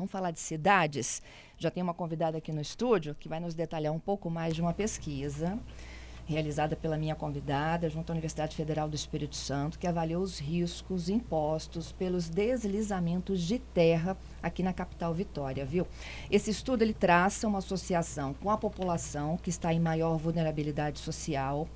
Vamos falar de cidades? Já tem uma convidada aqui no estúdio que vai nos detalhar um pouco mais de uma pesquisa realizada pela minha convidada, junto à Universidade Federal do Espírito Santo, que avaliou os riscos impostos pelos deslizamentos de terra aqui na capital Vitória, viu? Esse estudo ele traça uma associação com a população que está em maior vulnerabilidade social.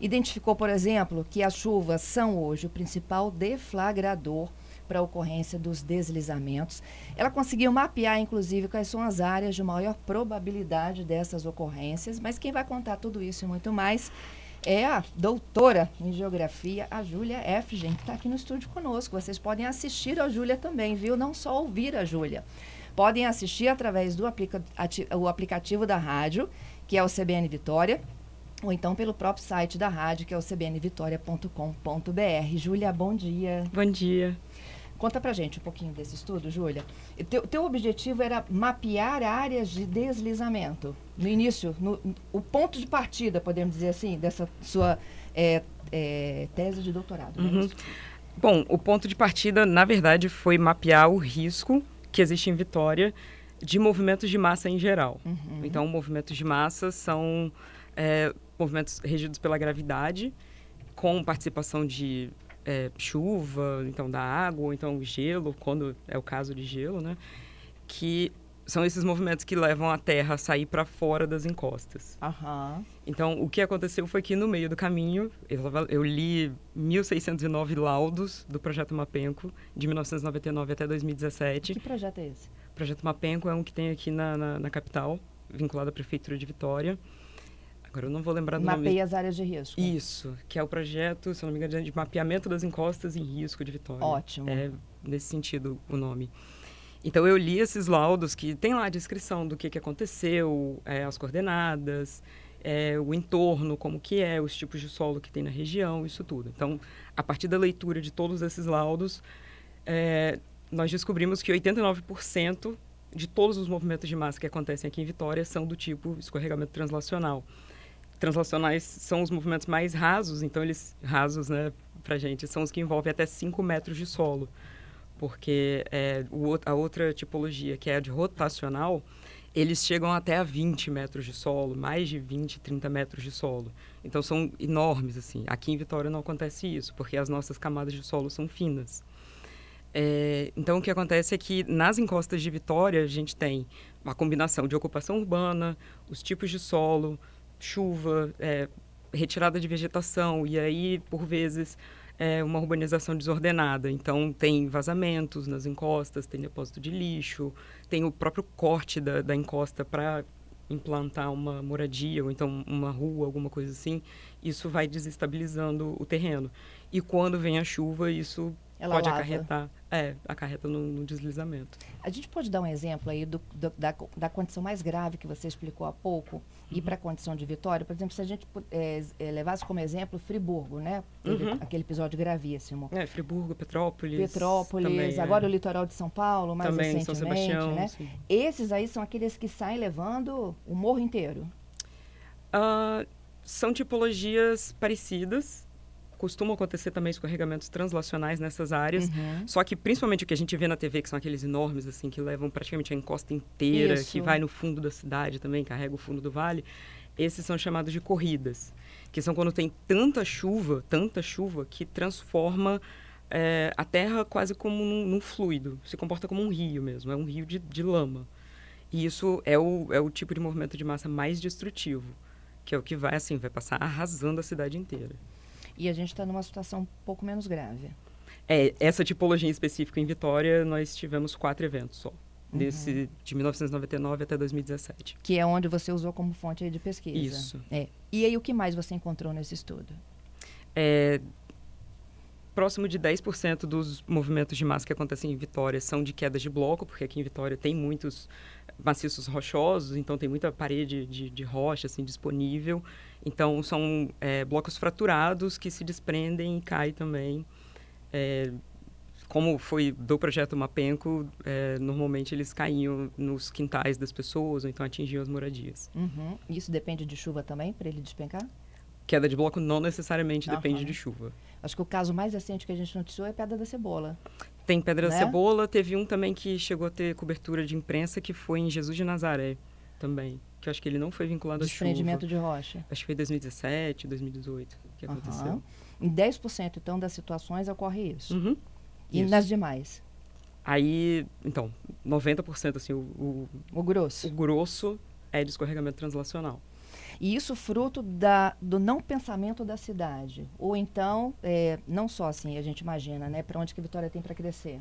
Identificou, por exemplo, que as chuvas são hoje o principal deflagrador para a ocorrência dos deslizamentos. Ela conseguiu mapear, inclusive, quais são as áreas de maior probabilidade dessas ocorrências, mas quem vai contar tudo isso e muito mais é a doutora em geografia, a Júlia Efgen, que está aqui no estúdio conosco. Vocês podem assistir a Júlia também, viu? Não só ouvir a Júlia. Podem assistir através do aplica o aplicativo da rádio, que é o CBN Vitória, ou então pelo próprio site da rádio, que é o cbnvitoria.com.br. Júlia, bom dia. Bom dia. Conta pra gente um pouquinho desse estudo, Júlia. Teu, teu objetivo era mapear áreas de deslizamento. No início, no, o ponto de partida, podemos dizer assim, dessa sua é, é, tese de doutorado. É uhum. Bom, o ponto de partida, na verdade, foi mapear o risco que existe em Vitória de movimentos de massa em geral. Uhum. Então, movimentos de massa são é, movimentos regidos pela gravidade, com participação de é, chuva, então da água, ou então gelo, quando é o caso de gelo, né? Que são esses movimentos que levam a Terra a sair para fora das encostas. Uhum. Então, o que aconteceu foi que no meio do caminho, eu, li 1.609 laudos do Projeto Mapenco, de 1999 até 2017. Que projeto é esse? O Projeto Mapenco é um que tem aqui na, na, na capital, vinculado à Prefeitura de Vitória. Agora eu não vou lembrar do Mapeia nome. Mapeia as áreas de risco. Isso, que é o projeto, se não me engano, de mapeamento das encostas em risco de Vitória. Ótimo. É nesse sentido o nome. Então eu li esses laudos que tem lá a descrição do que, que aconteceu, é, as coordenadas, é, o entorno, como que é, os tipos de solo que tem na região, isso tudo. Então, a partir da leitura de todos esses laudos, é, nós descobrimos que 89% de todos os movimentos de massa que acontecem aqui em Vitória são do tipo escorregamento translacional translacionais são os movimentos mais rasos, então eles rasos, né, para gente, são os que envolvem até 5 metros de solo, porque é, o, a outra tipologia, que é a de rotacional, eles chegam até a 20 metros de solo, mais de 20, 30 metros de solo. Então são enormes, assim. Aqui em Vitória não acontece isso, porque as nossas camadas de solo são finas. É, então o que acontece é que nas encostas de Vitória a gente tem uma combinação de ocupação urbana, os tipos de solo, chuva, é, retirada de vegetação e aí, por vezes, é uma urbanização desordenada. Então, tem vazamentos nas encostas, tem depósito de lixo, tem o próprio corte da, da encosta para implantar uma moradia ou então uma rua, alguma coisa assim. Isso vai desestabilizando o terreno. E quando vem a chuva, isso ela pode lava. acarretar, é, acarreta no, no, deslizamento. A gente pode dar um exemplo aí do, do, da, da condição mais grave que você explicou há pouco. E para a condição de Vitória? Por exemplo, se a gente é, levasse como exemplo Friburgo, né? Uhum. Aquele episódio gravíssimo. É, Friburgo, Petrópolis. Petrópolis, também, agora é. o litoral de São Paulo, mais também, recentemente, São Sebastião, né? Sim. Esses aí são aqueles que saem levando o morro inteiro. Uh, são tipologias parecidas, costumam acontecer também escorregamentos translacionais nessas áreas. Uhum. Só que principalmente o que a gente vê na TV, que são aqueles enormes, assim, que levam praticamente a encosta inteira, Isso. que vai no fundo da cidade também, carrega o fundo do vale. Esses são chamados de corridas, que são quando tem tanta chuva, tanta chuva, que transforma é, a terra quase como num, num, fluido, se comporta como um rio mesmo, é um rio de, de lama. E isso é o, é o tipo de movimento de massa mais destrutivo, que é o que vai, assim, vai passar arrasando a cidade inteira. E a gente está numa situação um pouco menos grave. É, essa tipologia em específico em Vitória, nós tivemos quatro eventos só. Uhum. Desse, de 1999 até 2017. Que é onde você usou como fonte de pesquisa. Isso. É. E aí, o que mais você encontrou nesse estudo? É, próximo de 10% dos movimentos de massa que acontecem em Vitória são de quedas de bloco, porque aqui em Vitória tem muitos maciços rochosos, então tem muita parede de, de rocha assim, disponível. Então, são é, blocos fraturados que se desprendem e caem também. É, como foi do projeto Mapenco, é, normalmente eles caíam nos quintais das pessoas, ou então atingiam as moradias. Uhum. Isso depende de chuva também, para ele despencar? Queda de bloco não necessariamente uhum. depende de chuva. Acho que o caso mais recente que a gente noticiou é Pedra da Cebola. Tem Pedra né? da Cebola, teve um também que chegou a ter cobertura de imprensa, que foi em Jesus de Nazaré também. Que eu acho que ele não foi vinculado à chuva. Desprendimento de rocha. Acho que foi 2017, 2018 que Aham. aconteceu. Em 10% então das situações ocorre isso. Uhum. E Isso. nas demais? Aí, então, 90% assim, o, o, O grosso. o grosso é de escorregamento translacional. E isso fruto da, do não pensamento da cidade. Ou então, é, não só assim, a gente imagina, né? Para onde que a Vitória tem para crescer.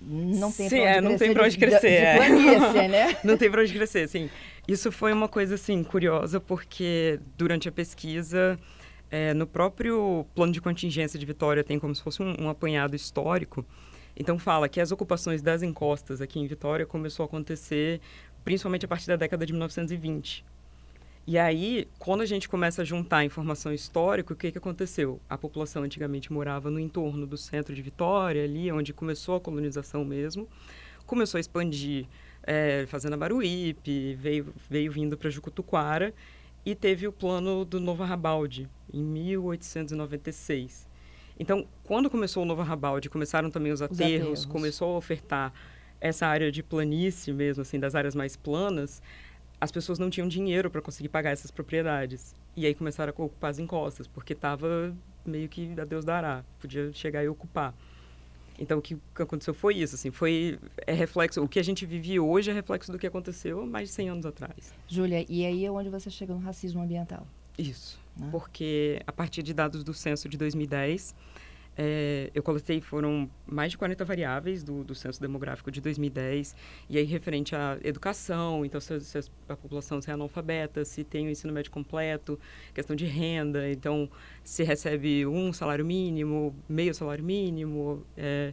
Não tem Sim, para onde é, não crescer. tem pra de- onde crescer, De, de é. planície, né? Não tem pra onde crescer, assim. Isso foi uma coisa, assim, curiosa, porque durante a pesquisa, é, no próprio plano de contingência de Vitória tem como se fosse um, um apanhado histórico. Então fala que as ocupações das encostas aqui em Vitória começou a acontecer principalmente a partir da década de 1920. E aí, quando a gente começa a juntar a informação histórica, o que, que aconteceu? A população antigamente morava no entorno do centro de Vitória, ali onde começou a colonização mesmo. Começou a expandir é, Fazenda Baruípe, veio, veio vindo para Jucutuquara e teve o plano do Novo Arrabalde, em 1896. Então, quando começou o Novo Arrabalde, começaram também os aterros, aterros. começou a ofertar essa área de planície mesmo, assim, das áreas mais planas, as pessoas não tinham dinheiro para conseguir pagar essas propriedades. E aí começaram a ocupar as encostas, porque estava meio que a Deus dará, podia chegar e ocupar. Então o que aconteceu foi isso, assim, foi é reflexo, o que a gente vive hoje é reflexo do que aconteceu mais de 100 anos atrás. Júlia, e aí é onde você chega no racismo ambiental. Isso. Né? Porque a partir de dados do censo de 2010, eh, eu coletei, foram mais de 40 variáveis do, do censo demográfico de 2010, e aí referente à educação, então se, se a população é analfabeta, se tem o ensino médio completo, questão de renda, então se recebe um salário mínimo, meio salário mínimo, eh,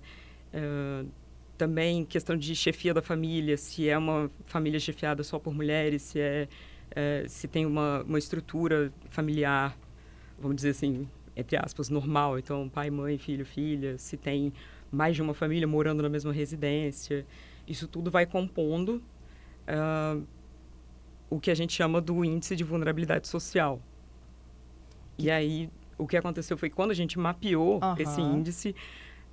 eh, também questão de chefia da família, se é uma família chefiada só por mulheres, se é eh, se tem uma, uma estrutura familiar, vamos dizer assim, entre aspas, normal, então pai, mãe, filho, filha, se tem mais de uma família morando na mesma residência, isso tudo vai compondo ah, o que a gente chama do índice de vulnerabilidade social. E aí, o que aconteceu foi que quando a gente mapeou Aham. esse índice,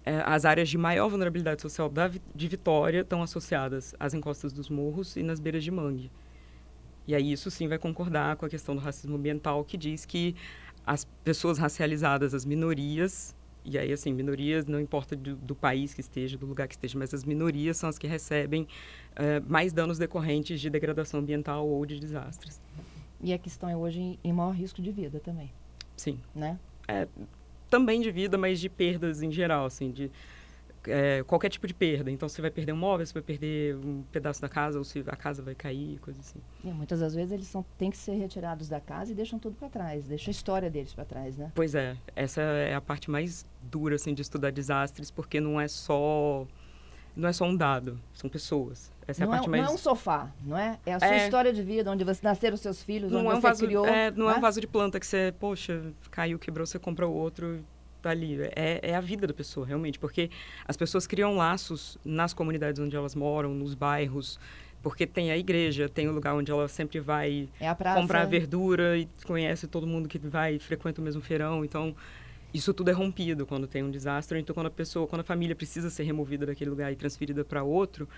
eh, as áreas de maior vulnerabilidade social da, de Vitória estão associadas às encostas dos morros e nas beiras de mangue. E aí isso sim vai concordar com a questão do racismo ambiental, que diz que as pessoas racializadas, as minorias, e aí assim, minorias não importa do, do país que esteja, do lugar que esteja, mas as minorias são as que recebem eh, mais danos decorrentes de degradação ambiental ou de desastres. E a questão é hoje em, em maior risco de vida também, Sim. né? também de vida, mas de perdas em geral, assim, de é, qualquer tipo de perda. Então, você vai perder um móvel, você vai perder um pedaço da casa, ou se a casa vai cair, coisa assim. E muitas das vezes eles são, têm que ser retirados da casa e deixam tudo para trás, deixam a história deles para trás, né? Pois é, essa é a parte mais dura, assim, de estudar desastres, porque não é só... Não é só um dado, são pessoas. Essa não, é a é, parte não mais... é um sofá, não é? É a sua É. história de vida, onde você nasceram seus filhos, onde não é um você vaso, criou. é, não é né? um vaso de planta que você, poxa, caiu, quebrou, você compra outro, tá ali. É, é a vida da pessoa, realmente, porque as pessoas criam laços nas comunidades onde elas moram, nos bairros, porque tem a igreja, tem o lugar onde ela sempre vai É comprar verdura e conhece todo mundo que vai e frequenta o mesmo feirão, então isso tudo é rompido quando tem um desastre, então quando a pessoa, quando a família precisa ser removida daquele lugar e transferida para outro,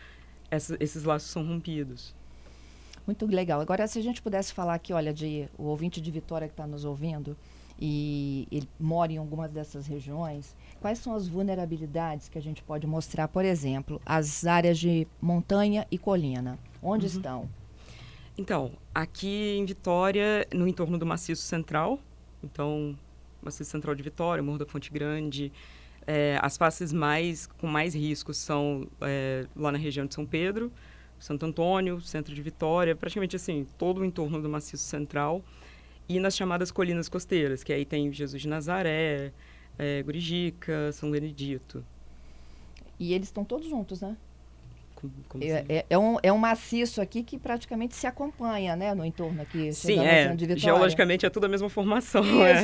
essa- esses laços são rompidos. Muito legal. Agora, se a gente pudesse falar aqui, olha, de o ouvinte de Vitória que está nos ouvindo e ele mora em algumas dessas regiões, quais são as vulnerabilidades que a gente pode mostrar? Por exemplo, as áreas de montanha e colina. Onde estão? Então, aqui em Vitória, no entorno do Maciço Central, então, Maciço Central de Vitória, Morro da Fonte Grande, eh, as faces mais com mais riscos são eh, lá na região de São Pedro, Santo Antônio, centro de Vitória, praticamente assim, todo o entorno do Maciço Central, e nas chamadas colinas costeiras, que aí tem Jesus de Nazaré, eh, Gurijica, São Benedito. E eles estão todos juntos, né? Como, como É, assim? é- é um, é um maciço aqui que praticamente se acompanha, né? No entorno aqui. Sim, é. Geologicamente é tudo a mesma formação. É.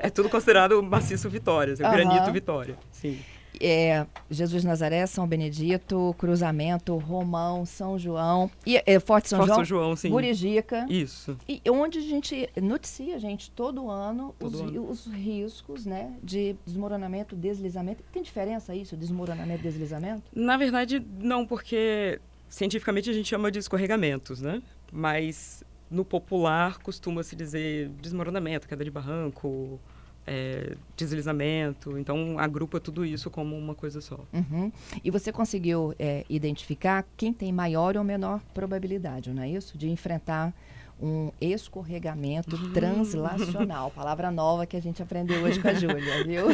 É, é tudo considerado maciço Vitória, assim, Aham. granito Vitória. Sim. É, Jesus Nazaré, São Benedito, Cruzamento, Romão, São João, e, é, Forte São Forte João, João, sim. Burijica. Isso. E onde a gente noticia, gente, todo ano, Todo os, ano. os riscos né, de desmoronamento, deslizamento. Tem diferença isso, desmoronamento e deslizamento? Na verdade, não, porque cientificamente a gente chama de escorregamentos, né? Mas no popular costuma-se dizer desmoronamento, queda de barranco, é, deslizamento. Então agrupa tudo isso como uma coisa só. Uhum. E você conseguiu é, identificar quem tem maior ou menor probabilidade, não é isso? De enfrentar um escorregamento translacional. Palavra nova que a gente aprendeu hoje com a Júlia, viu?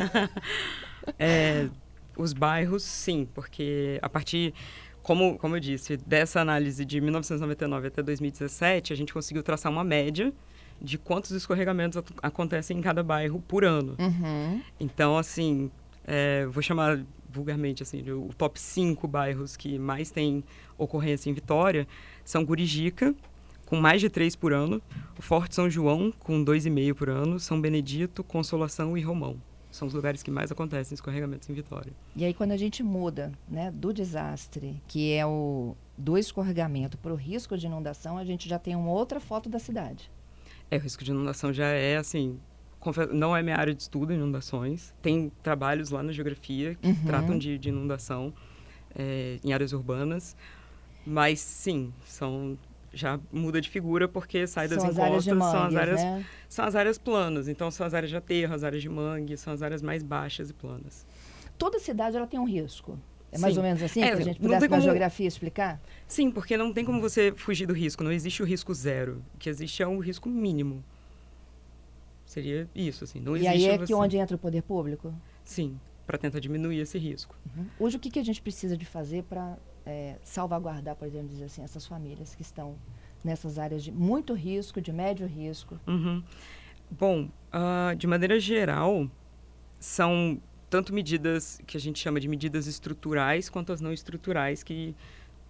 É, os bairros, sim, porque a partir, como, como eu disse, dessa análise de 1999 até 2017, a gente conseguiu traçar uma média de quantos escorregamentos acontecem em cada bairro por ano. Uhum. Então, assim, é, vou chamar vulgarmente assim, de o top 5 bairros que mais tem ocorrência em Vitória são Gurijica, com mais de 3 por ano, o Forte São João, com 2,5 por ano, São Benedito, Consolação e Romão. São os lugares que mais acontecem escorregamentos em Vitória. E aí quando a gente muda né, do desastre, que é o do escorregamento para o risco de inundação, a gente já tem uma outra foto da cidade. É, o risco de inundação já é, assim, não é minha área de estudo, inundações. Tem trabalhos lá na geografia que Uhum. tratam de, de inundação é, em áreas urbanas. Mas, sim, são já muda de figura porque sai das são as encostas, áreas são as áreas né? são as áreas planas. Então são as áreas de aterro, as áreas de mangue, são as áreas mais baixas e planas. Toda cidade ela tem um risco. É mais Sim. ou menos assim É, que a gente pudesse como- geografia explicar? Sim, porque não tem como você fugir do risco, não existe o risco zero. O que existe é um risco mínimo. Seria isso, assim. Não e existe aí é você... que onde entra o poder público? Sim, para tentar diminuir esse risco. Hoje o que, que a gente precisa de fazer para salvaguardar, por exemplo, dizer assim, essas famílias que estão nessas áreas de muito risco, de médio risco? Uhum. Bom, ah, de maneira geral, são tanto medidas que a gente chama de medidas estruturais quanto as não estruturais que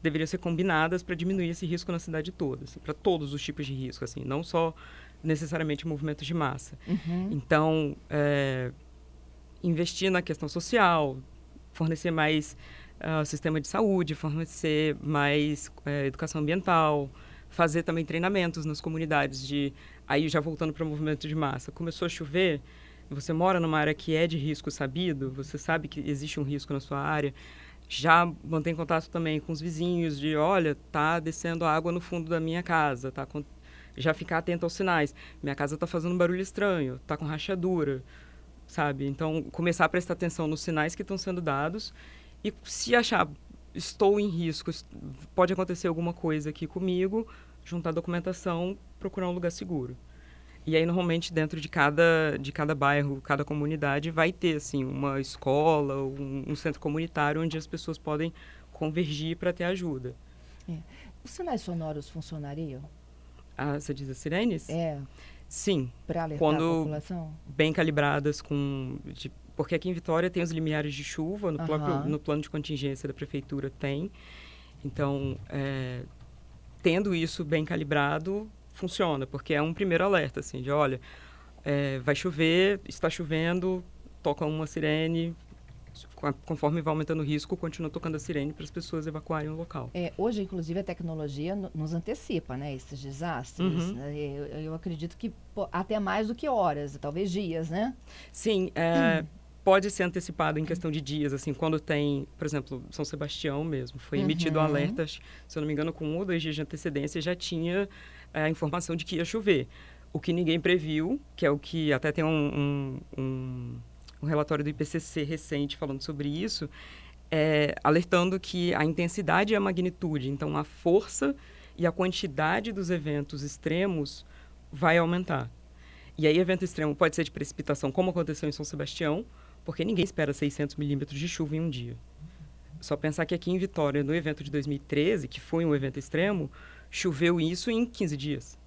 deveriam ser combinadas para diminuir esse risco na cidade toda, assim, para todos os tipos de risco, assim, não só necessariamente movimentos de massa. Uhum. Então, é, investir na questão social, fornecer mais ah, sistema de saúde, fornecer mais eh, educação ambiental, fazer também treinamentos nas comunidades de aí já voltando para o movimento de massa. Começou a chover, você mora numa área que é de risco sabido, você sabe que existe um risco na sua área, já mantém contato também com os vizinhos de, olha, tá descendo água no fundo da minha casa, tá acon- já ficar atento aos sinais. Minha casa está fazendo um barulho estranho, tá com rachadura, sabe? Então, começar a prestar atenção nos sinais que estão sendo dados e se achar estou em risco, pode acontecer alguma coisa aqui comigo, juntar documentação, procurar um lugar seguro. E aí normalmente dentro de cada de cada bairro, cada comunidade vai ter assim uma escola, um, um centro comunitário onde as pessoas podem convergir para ter ajuda. Os sinais sonoros funcionariam? Ah, você diz as sirenes? É, Sim, para alertar Quando- a população? bem calibradas com de- porque aqui em Vitória tem os limiares de chuva no próprio Aham. no plano de contingência da prefeitura tem então é, tendo isso bem calibrado funciona porque é um primeiro alerta assim de olha é, vai chover está chovendo toca uma sirene co- conforme vai aumentando o risco continua tocando a sirene para as pessoas evacuarem o local É, hoje, inclusive, a tecnologia no- nos antecipa, né? Esses desastres. Uhum. né, Eu, eu acredito que até mais do que horas, talvez dias, né? Sim, é, pode ser antecipado em questão de dias, assim, quando tem, por exemplo, São Sebastião mesmo, foi emitido um Uhum. alerta, se eu não me engano, com um ou dois dias de antecedência, já tinha a informação de que ia chover. O que ninguém previu, que é o que até tem um, um, um, um relatório do IPCC recente falando sobre isso, é, alertando que a intensidade e a magnitude, então a força e a quantidade dos eventos extremos vai aumentar. E aí, evento extremo pode ser de precipitação, como aconteceu em São Sebastião, porque ninguém espera 600 milímetros de chuva em um dia. Só pensar que aqui em Vitória, no evento de 2013, que foi um evento extremo, choveu isso em 15 dias.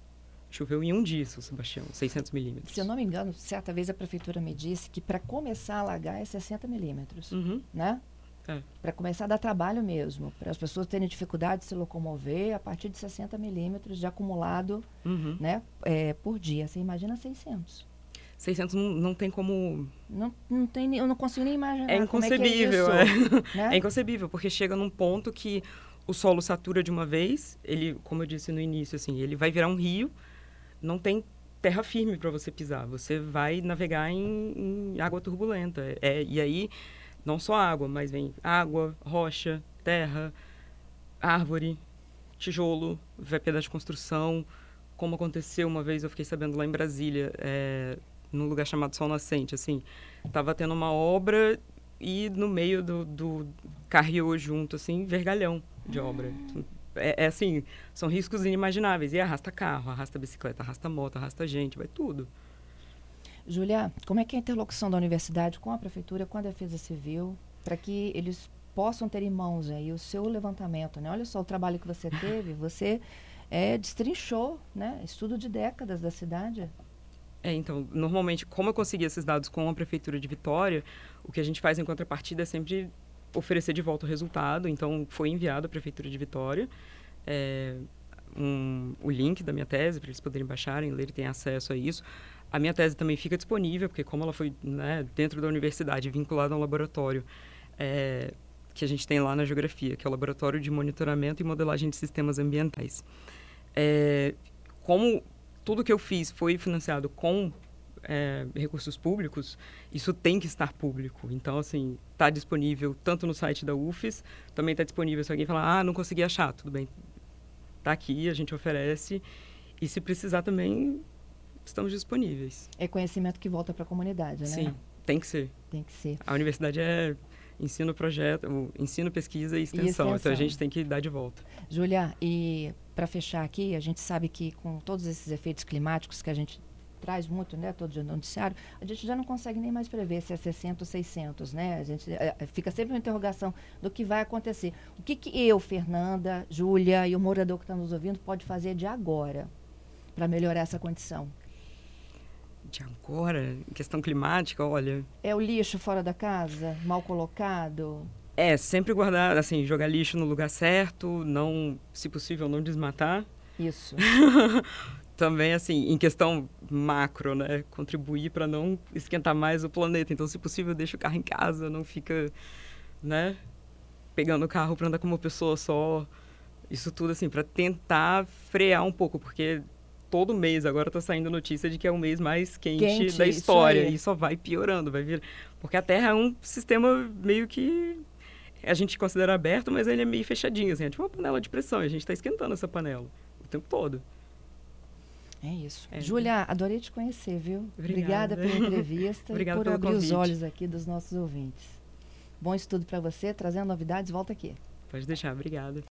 Choveu em um dia, São Sebastião, 600 milímetros. Se eu não me engano, certa vez a prefeitura me disse que para começar a alagar é 60 milímetros, Uhum. né? É. Para começar a dar trabalho mesmo, para as pessoas terem dificuldade de se locomover a partir de 60 milímetros de acumulado Uhum. né, é, por dia. Você imagina 600. 600 não, não tem como... Não, não tem, eu não consigo nem imaginar É inconcebível, é, isso, é. Né? é inconcebível, porque chega num ponto que o solo satura de uma vez, ele, como eu disse no início, assim, ele vai virar um rio, não tem terra firme para você pisar, você vai navegar em, em água turbulenta. É, e aí, não só água, mas vem água, rocha, terra, árvore, tijolo, vai pedaço de construção, como aconteceu uma vez, eu fiquei sabendo lá em Brasília, é, num lugar chamado Sol Nascente, assim, tava tendo uma obra e no meio do, do junto, assim, vergalhão de obra. É, é, assim, são riscos inimagináveis. E arrasta carro, arrasta bicicleta, arrasta moto, arrasta gente, vai tudo. Julia, como é que é a interlocução da universidade com a prefeitura, com a defesa civil, para que eles possam ter em mãos aí o seu levantamento, né? Olha só o trabalho que você teve, você é, destrinchou, né? Estudo de décadas da cidade. É, então, normalmente, como eu consegui esses dados com a Prefeitura de Vitória, o que a gente faz em contrapartida é sempre oferecer de volta o resultado. Então, foi enviado à Prefeitura de Vitória é, um, o link da minha tese para eles poderem baixarem, ler e acesso a isso. A minha tese também fica disponível, porque como ela foi né, dentro da universidade, vinculada a um laboratório é, que a gente tem lá na geografia, que é o Laboratório de Monitoramento e Modelagem de Sistemas Ambientais. É, como tudo que eu fiz foi financiado com é, recursos públicos, isso tem que estar público. Então, assim, está disponível tanto no site da UFES, também está disponível se alguém falar, ah, não consegui achar, tudo bem, está aqui, a gente oferece. E se precisar também, estamos disponíveis. É conhecimento que volta para a comunidade, né? Sim, tem que ser. Tem que ser. A universidade é ensino projeto, ensino, pesquisa e extensão. e extensão. Então a gente tem que dar de volta. Julia, e para fechar aqui, a gente sabe que com todos esses efeitos climáticos que a gente traz muito, né, todo dia no noticiário, a gente já não consegue nem mais prever se é 60 ou 600, né? A gente é, fica sempre uma interrogação do que vai acontecer. O que, que eu, Fernanda, Júlia e o morador que está nos ouvindo pode fazer de agora para melhorar essa condição? De agora, questão climática, olha. É o lixo fora da casa, mal colocado? É, sempre guardar, assim, jogar lixo no lugar certo, não, se possível, não desmatar. Isso. Também, assim, em questão macro, né? Contribuir para não esquentar mais o planeta. Então, se possível, deixa o carro em casa, não fica, né? Pegando o carro para andar com uma pessoa só. Isso tudo, assim, para tentar frear um pouco, porque todo mês agora está saindo notícia de que é o mês mais quente, quente da história. E só vai piorando, vai vir. Porque a Terra é um sistema meio que a gente considera aberto, mas ele é meio fechadinho, assim, é tipo uma panela de pressão, e a gente está esquentando essa panela o tempo todo. É isso. É. Júlia, adorei te conhecer, viu? Obrigada, Obrigada pela entrevista e por abrir convite. os olhos aqui dos nossos ouvintes. Bom estudo para você, trazendo novidades, volta aqui. Pode deixar, obrigada.